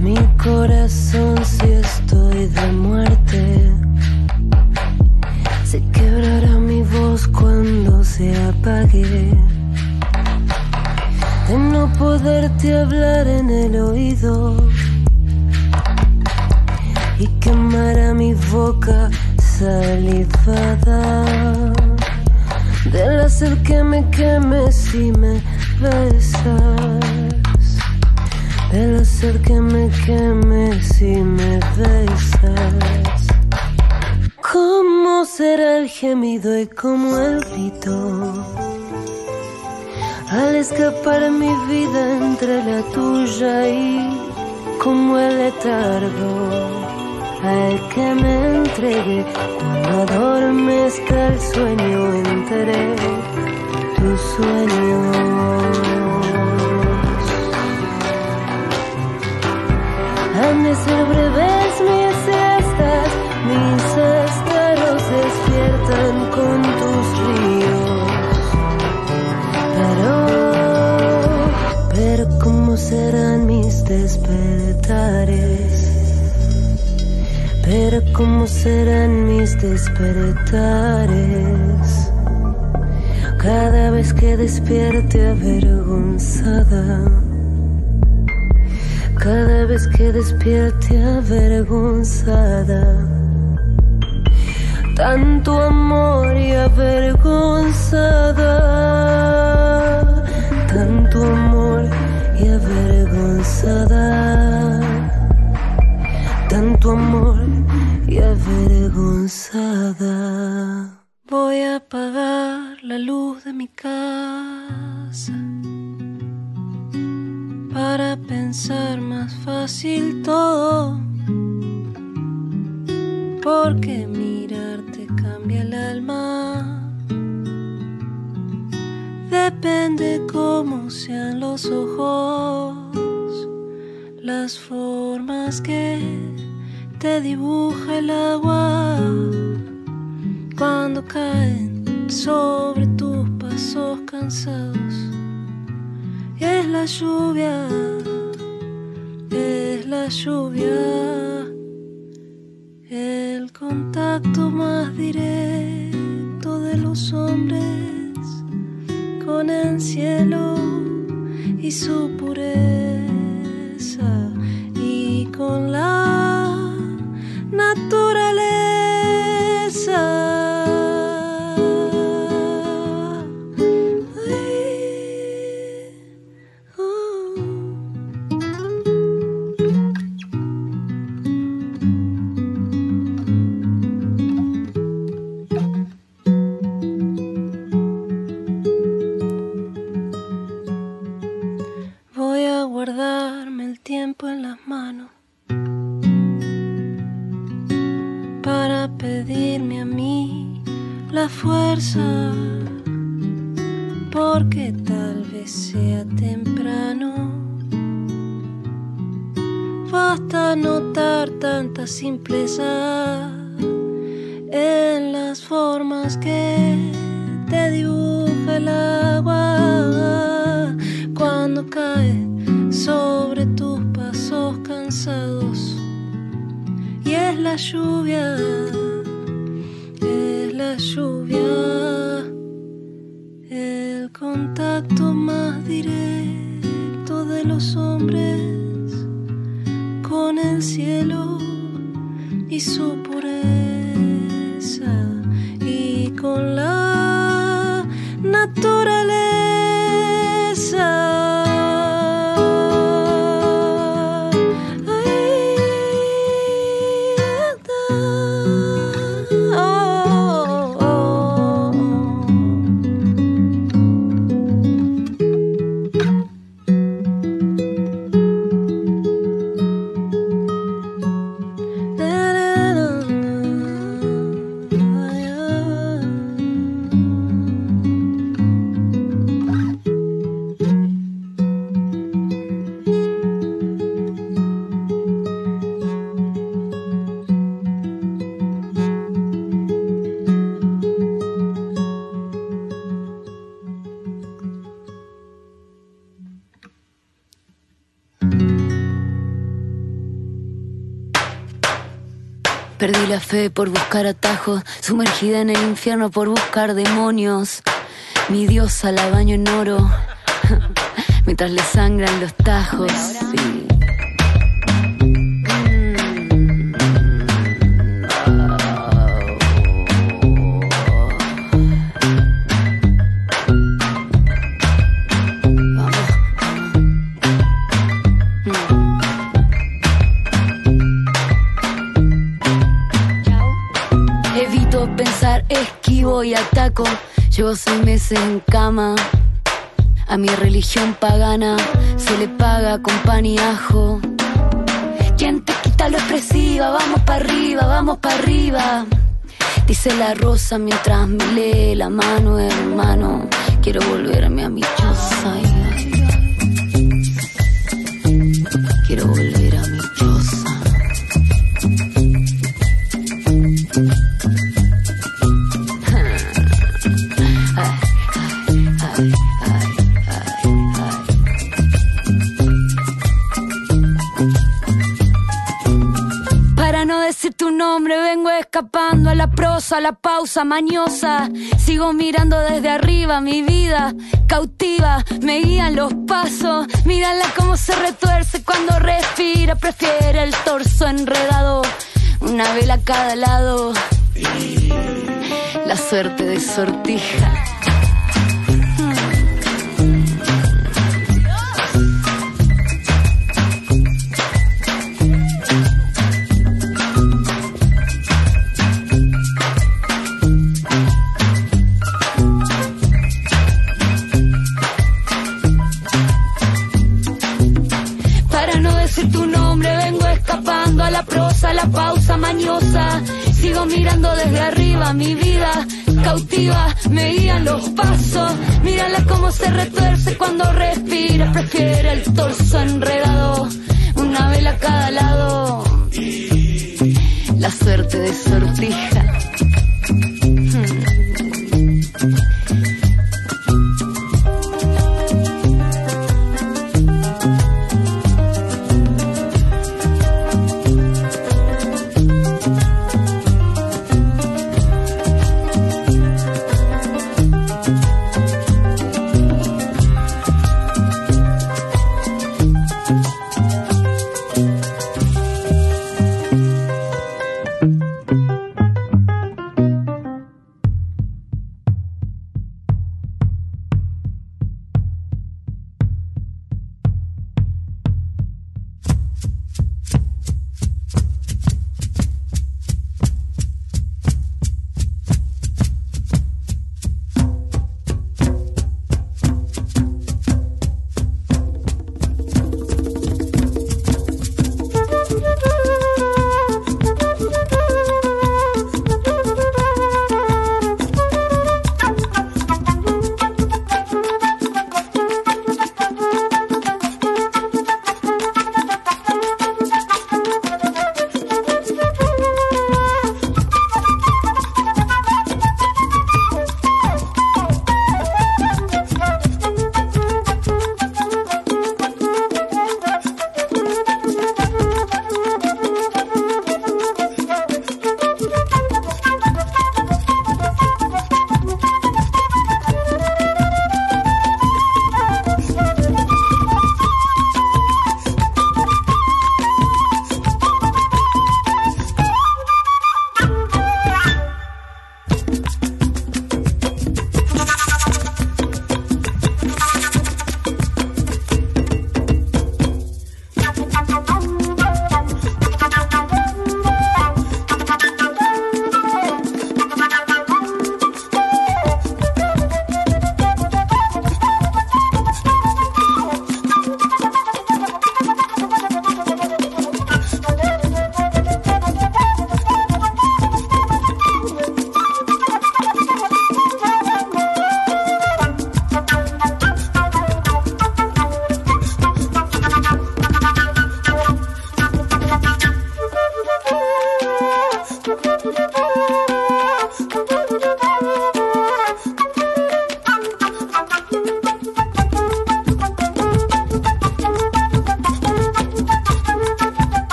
Mi corazón si estoy de muerte. Se quebrará mi voz cuando se apague. De no poderte hablar en el oído y quemará mi boca salivada del hacer que me queme si me besas, del hacer que me queme si me besas. ¿Cómo será el gemido y cómo el grito? Al escapar mi vida entre la tuya y como el letargo al que me entregué cuando adormezca el sueño entre tus sueños. Han de ser breves mis siestas, mis estaros despiertan con tus ríos. Pero, pero ¿cómo serán mis despertares? Pero cómo serán mis despertares cada vez que despierte avergonzada. Cada vez que despierte avergonzada. Tanto amor y avergonzada. Tanto amor y avergonzada. Tanto amor y avergonzada. Voy a apagar la luz de mi casa para pensar más fácil todo. Porque mirarte cambia el alma. Depende cómo sean los ojos, las formas que te dibuja el agua cuando caen sobre tus pasos cansados. Es la lluvia, es la lluvia, el contacto más directo de los hombres con el cielo y su pureza y con la naturaleza. Perdí la fe por buscar atajos, sumergida en el infierno por buscar demonios. Mi diosa la baño en oro, mientras le sangran los tajos. Llevo seis meses en cama. A mi religión pagana se le paga con pan y ajo. ¿Quién te quita lo expresiva? Vamos para arriba, vamos para arriba. Dice la rosa mientras me lee la mano, hermano. Quiero volverme a mi choza. A la pausa mañosa. Sigo mirando desde arriba mi vida cautiva, me guían los pasos. Mírala cómo se retuerce cuando respira, prefiere el torso enredado. Una vela a cada lado. La suerte de sortija. La pausa mañosa. Sigo mirando desde arriba mi vida cautiva, me guían los pasos. Mírala cómo se retuerce cuando respira, prefiere el torso enredado. Una vela a cada lado. La suerte de sortija.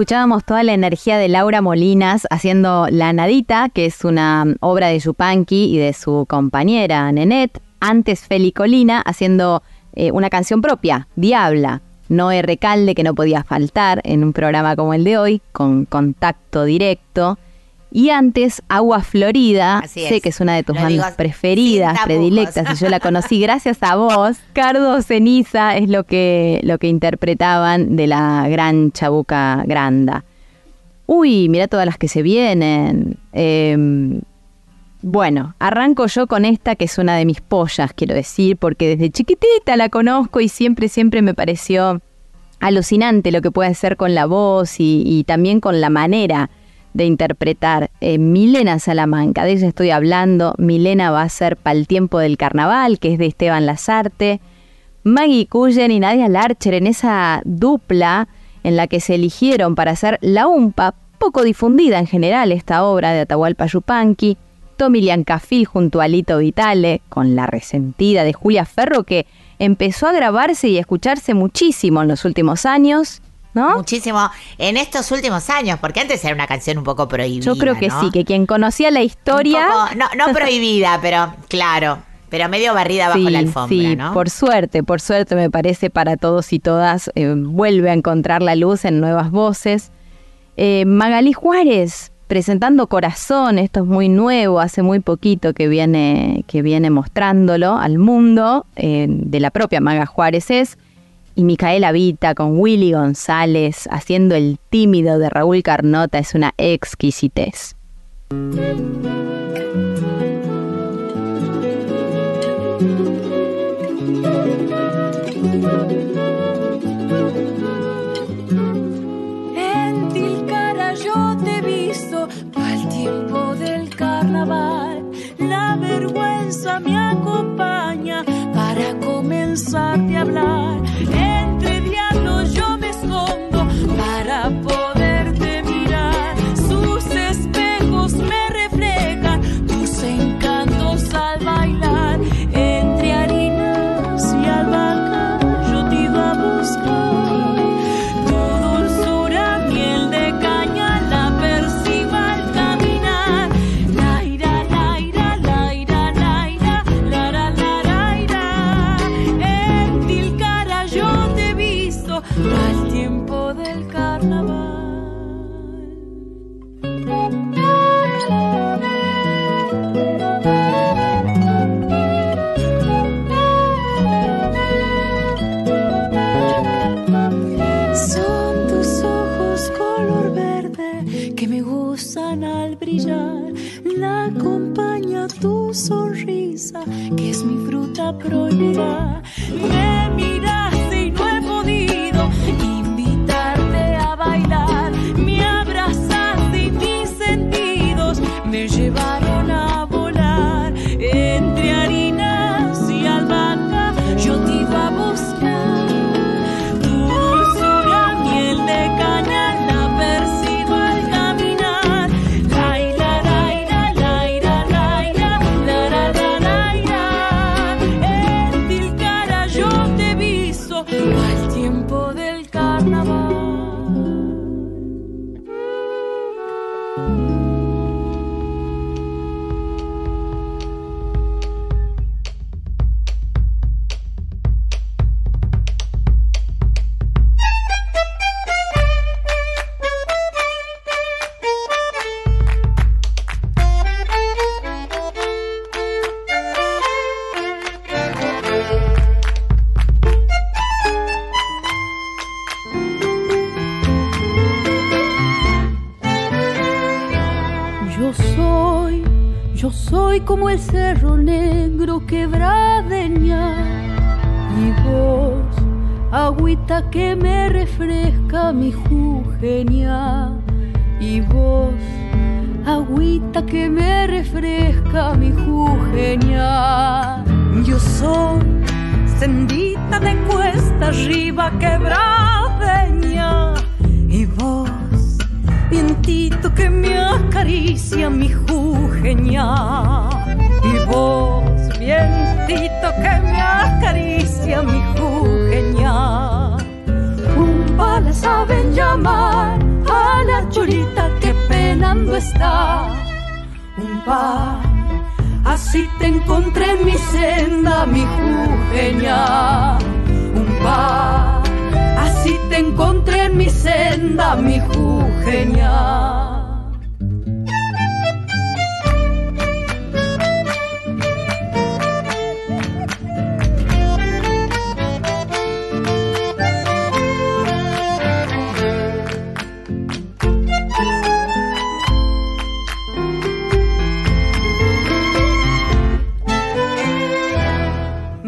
Escuchábamos toda la energía de Laura Molinas haciendo La Nadita, que es una obra de Yupanqui y de su compañera Nenet. Antes Feli Colina haciendo eh, una canción propia, Diabla. Noé Recalde, que no podía faltar en un programa como el de hoy, con contacto directo. Y antes, Agua Florida, Así sé es. que es una de tus Lo bandas preferidas, predilectas, y yo la conocí gracias a vos. Cardo Ceniza es lo que, lo que interpretaban de la gran Chabuca Granda. Uy, mira todas las que se vienen. Em, bueno, arranco yo con esta que es una de mis pollas, quiero decir, porque desde chiquitita la conozco y siempre, siempre me pareció alucinante lo que puede hacer con la voz y, y también con la manera de interpretar. Eh, Milena Salamanca, de ella estoy hablando. Milena va a ser Pal Tiempo del Carnaval, que es de Esteban Lazarte. Maggie Cullen y Nadia Larcher en esa dupla en la que se eligieron para hacer La UMPA, poco difundida en general esta obra de Atahualpa Yupanqui. Tommy Liancafil junto a Lito Vitale, con La Resentida de Julia Ferro, que empezó a grabarse y escucharse muchísimo en los últimos años, ¿no? Muchísimo en estos últimos años, porque antes era una canción un poco prohibida. Yo creo que ¿no? sí, que quien conocía la historia... Poco- no, no prohibida, pero claro, pero medio barrida bajo sí, la alfombra, sí, ¿no? por suerte, por suerte me parece para todos y todas eh, vuelve a encontrar la luz en nuevas voces. Eh, Magalí Juárez presentando Corazón, esto es muy nuevo, hace muy poquito que viene, que viene mostrándolo al mundo, eh, de la propia Maga Juárez es, y Micaela Vita con Willy González haciendo el tímido de Raúl Carnota es una exquisitez. En Tilcara yo te he visto al tiempo del carnaval. La vergüenza me acompaña para comenzarte a hablar.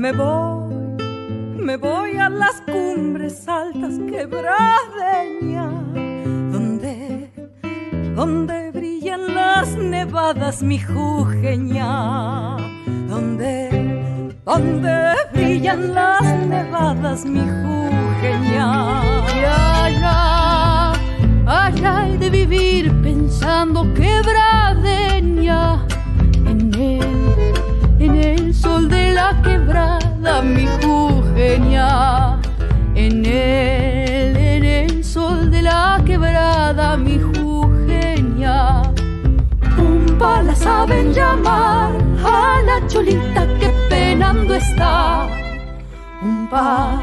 Me voy, me voy a las cumbres altas quebradeña, donde brillan las nevadas, mi jujeña, donde, donde brillan las nevadas, mi jujeña. Allá, allá he de vivir pensando quebradeña en él, en el sol de la quebrada, mi jujeña. En él, en el sol de la quebrada, mi jujeña. La saben llamar a la cholita que penando está. Pumba,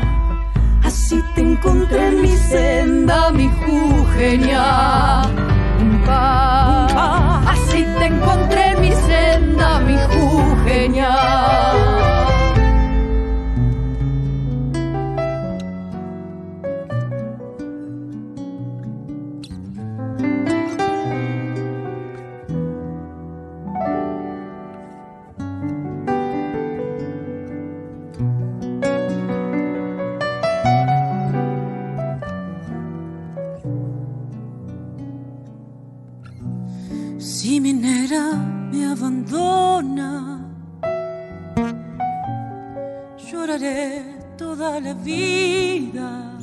así te encontré en mi senda, mi jujeña. Pumba, así te encontré en mi senda, mi jujeña. La vida.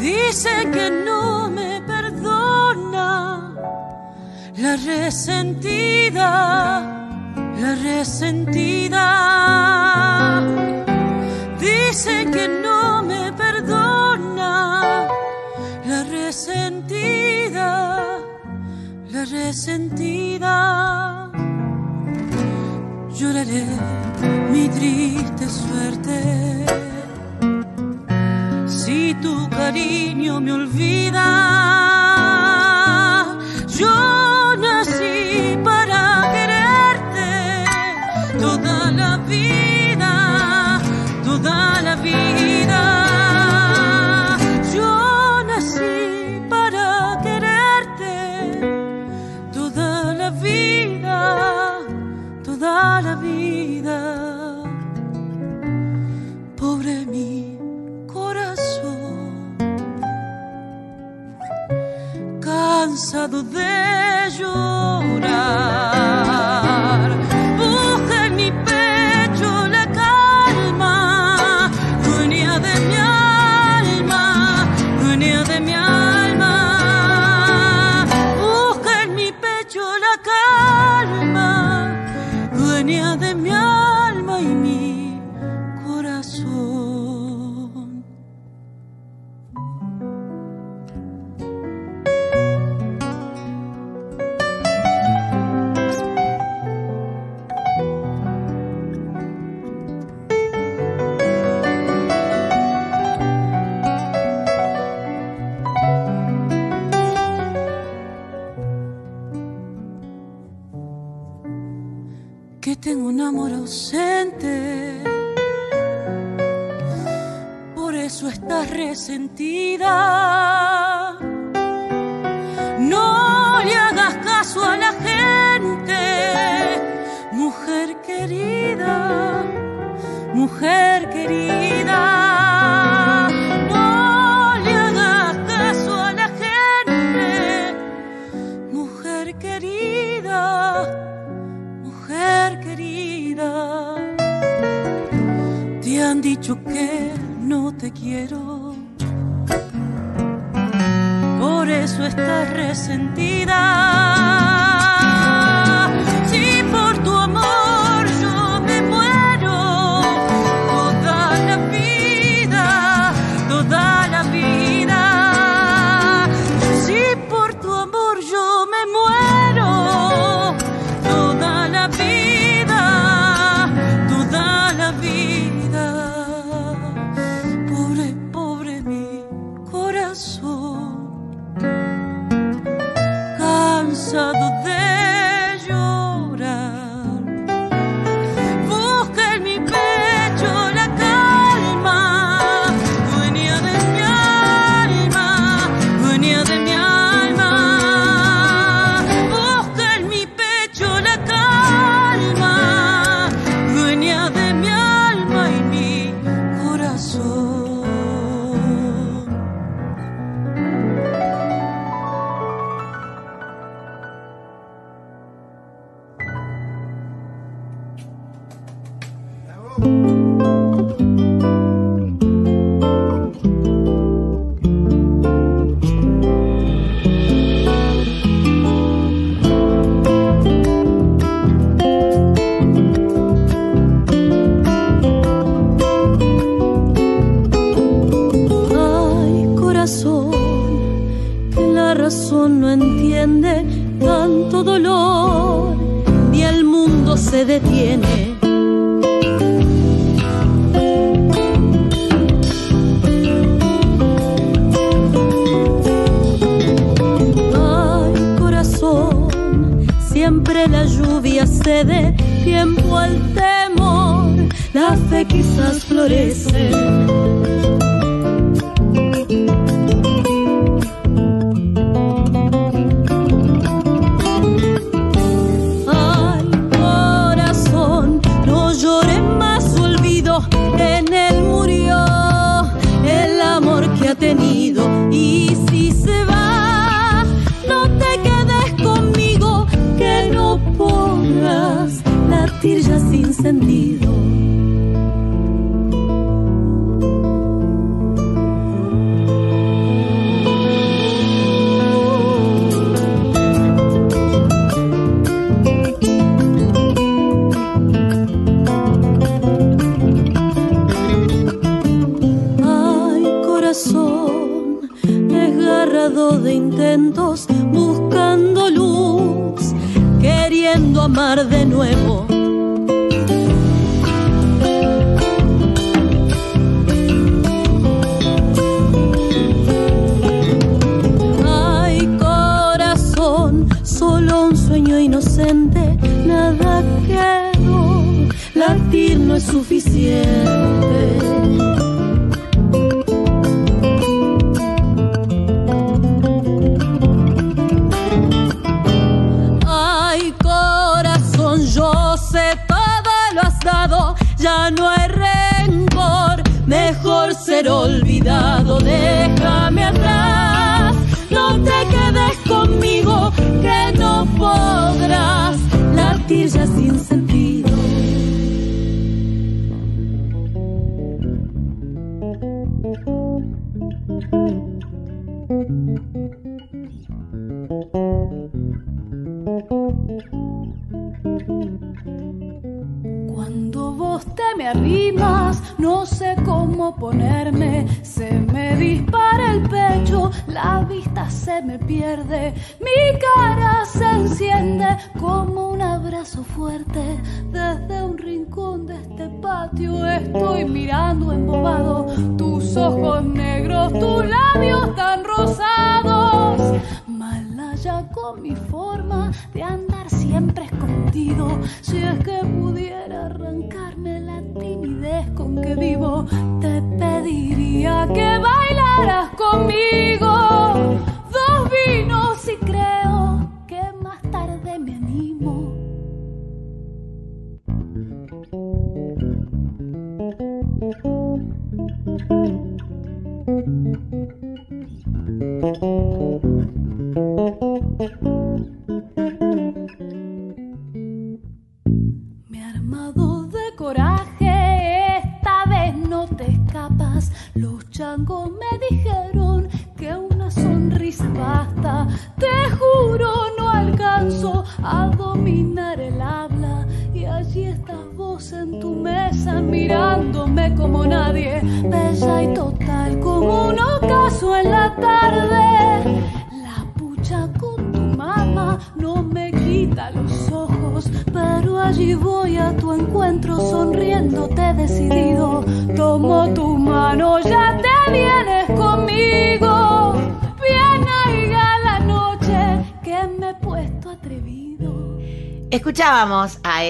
Dice que no me perdona la resentida, la resentida. Dice que no me perdona la resentida, la resentida. Lloraré mi triste suerte. Si tu cariño me olvida, you me arrimas, no sé cómo ponerme, se me dispara el pecho, la vista se me pierde, mi cara se enciende como un abrazo fuerte. Desde un rincón de este patio estoy mirando embobado. Tus ojos negros, tus labios tan rosados. Malaya con mi forma de andar siempre escondido, si es que que vivo, te pediría que bailaras conmigo.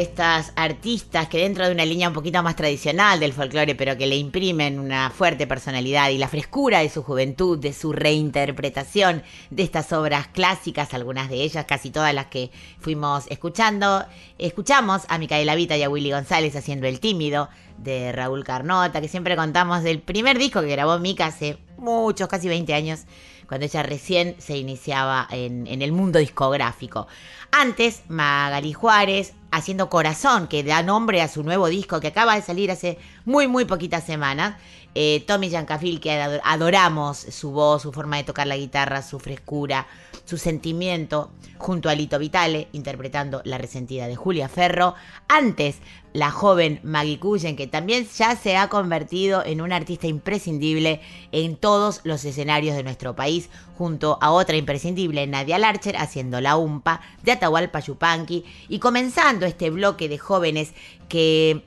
Estas artistas que dentro de una línea un poquito más tradicional del folclore, pero que le imprimen una fuerte personalidad y la frescura de su juventud, de su reinterpretación de estas obras clásicas, algunas de ellas, casi todas las que fuimos escuchando. Escuchamos a Micaela Vita y a Willy González haciendo El Tímido de Raúl Carnota, que siempre contamos del primer disco que grabó Mica hace muchos, casi 20 años, cuando ella recién se iniciaba en, en el mundo discográfico. Antes, Magali Juárez haciendo Corazón, que da nombre a su nuevo disco que acaba de salir hace muy, muy poquitas semanas. Eh, Tommy Yancafil, que ador- adoramos su voz, su forma de tocar la guitarra, su frescura, su sentimiento, junto a Lito Vitale, interpretando La resentida de Julia Ferro. Antes, la joven Maggie Cullen, que también ya se ha convertido en una artista imprescindible en todos los escenarios de nuestro país, junto a otra imprescindible, Nadia Larcher, haciendo la UMPA de Atahualpa Yupanqui y comenzando este bloque de jóvenes que,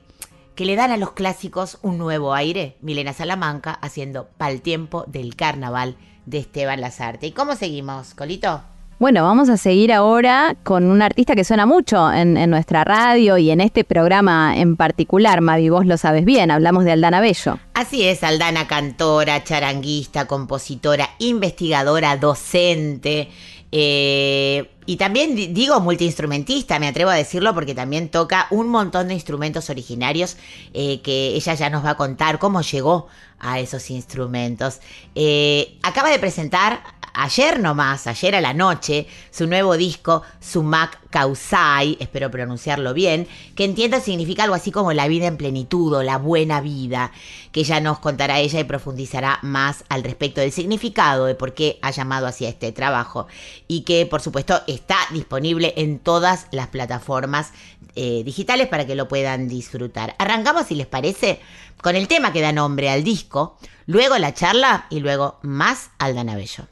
que le dan a los clásicos un nuevo aire. Milena Salamanca haciendo Pal tiempo del carnaval de Esteban Lazarte. ¿Y cómo seguimos, Colito? Bueno, vamos a seguir ahora con un artista que suena mucho en, en nuestra radio y en este programa en particular, Mavi, vos lo sabes bien, hablamos de Aldana Bello. Así es, Aldana, cantora, charanguista, compositora, investigadora, docente. Eh, y también di- digo multiinstrumentista, me atrevo a decirlo porque también toca un montón de instrumentos originarios eh, que ella ya nos va a contar cómo llegó a esos instrumentos. Eh, acaba de presentar ayer nomás, ayer a la noche, su nuevo disco, Sumac Kausai, espero pronunciarlo bien, que entiendo significa algo así como la vida en plenitud o la buena vida, que ya nos contará ella y profundizará más al respecto del significado de por qué ha llamado así a este trabajo y que por supuesto está disponible en todas las plataformas eh, digitales para que lo puedan disfrutar. Arrancamos, si les parece, con el tema que da nombre al disco, luego la charla y luego más Aldana Bello.